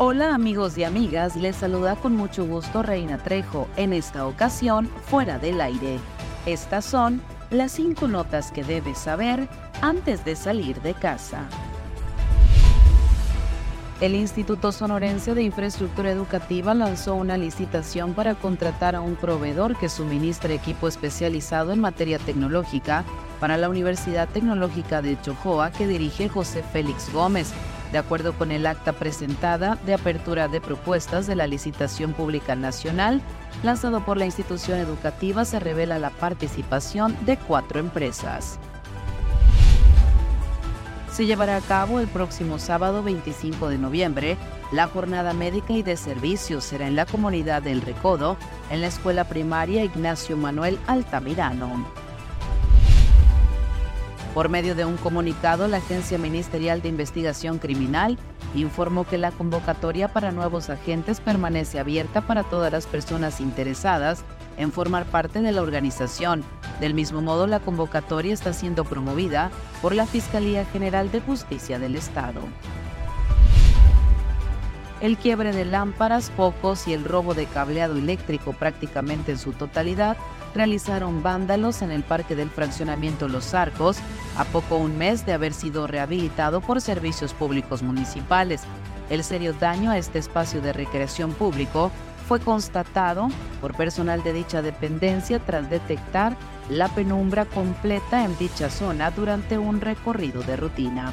Hola amigos y amigas, les saluda con mucho gusto Reina Trejo, en esta ocasión fuera del aire. Estas son las cinco notas que debes saber antes de salir de casa. El Instituto Sonorense de Infraestructura Educativa lanzó una licitación para contratar a un proveedor que suministre equipo especializado en materia tecnológica para la Universidad Tecnológica de Chojoa que dirige José Félix Gómez, de acuerdo con el acta presentada de apertura de propuestas de la licitación pública nacional, lanzado por la institución educativa, se revela la participación de cuatro empresas se llevará a cabo el próximo sábado 25 de noviembre. La jornada médica y de servicios será en la comunidad del Recodo, en la escuela primaria Ignacio Manuel Altamirano. Por medio de un comunicado, la Agencia Ministerial de Investigación Criminal informó que la convocatoria para nuevos agentes permanece abierta para todas las personas interesadas en formar parte de la organización. Del mismo modo, la convocatoria está siendo promovida por la Fiscalía General de Justicia del Estado. El quiebre de lámparas, focos y el robo de cableado eléctrico prácticamente en su totalidad realizaron vándalos en el Parque del Fraccionamiento Los Arcos, a poco un mes de haber sido rehabilitado por servicios públicos municipales. El serio daño a este espacio de recreación público fue constatado por personal de dicha dependencia tras detectar la penumbra completa en dicha zona durante un recorrido de rutina.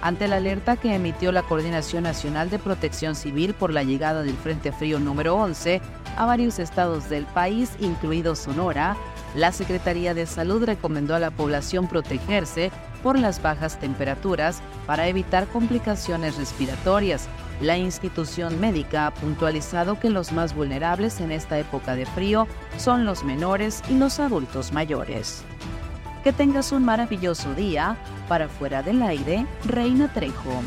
Ante la alerta que emitió la Coordinación Nacional de Protección Civil por la llegada del Frente Frío número 11 a varios estados del país, incluido Sonora, la Secretaría de Salud recomendó a la población protegerse por las bajas temperaturas para evitar complicaciones respiratorias, la institución médica ha puntualizado que los más vulnerables en esta época de frío son los menores y los adultos mayores. Que tengas un maravilloso día. Para fuera del aire, Reina Trejo.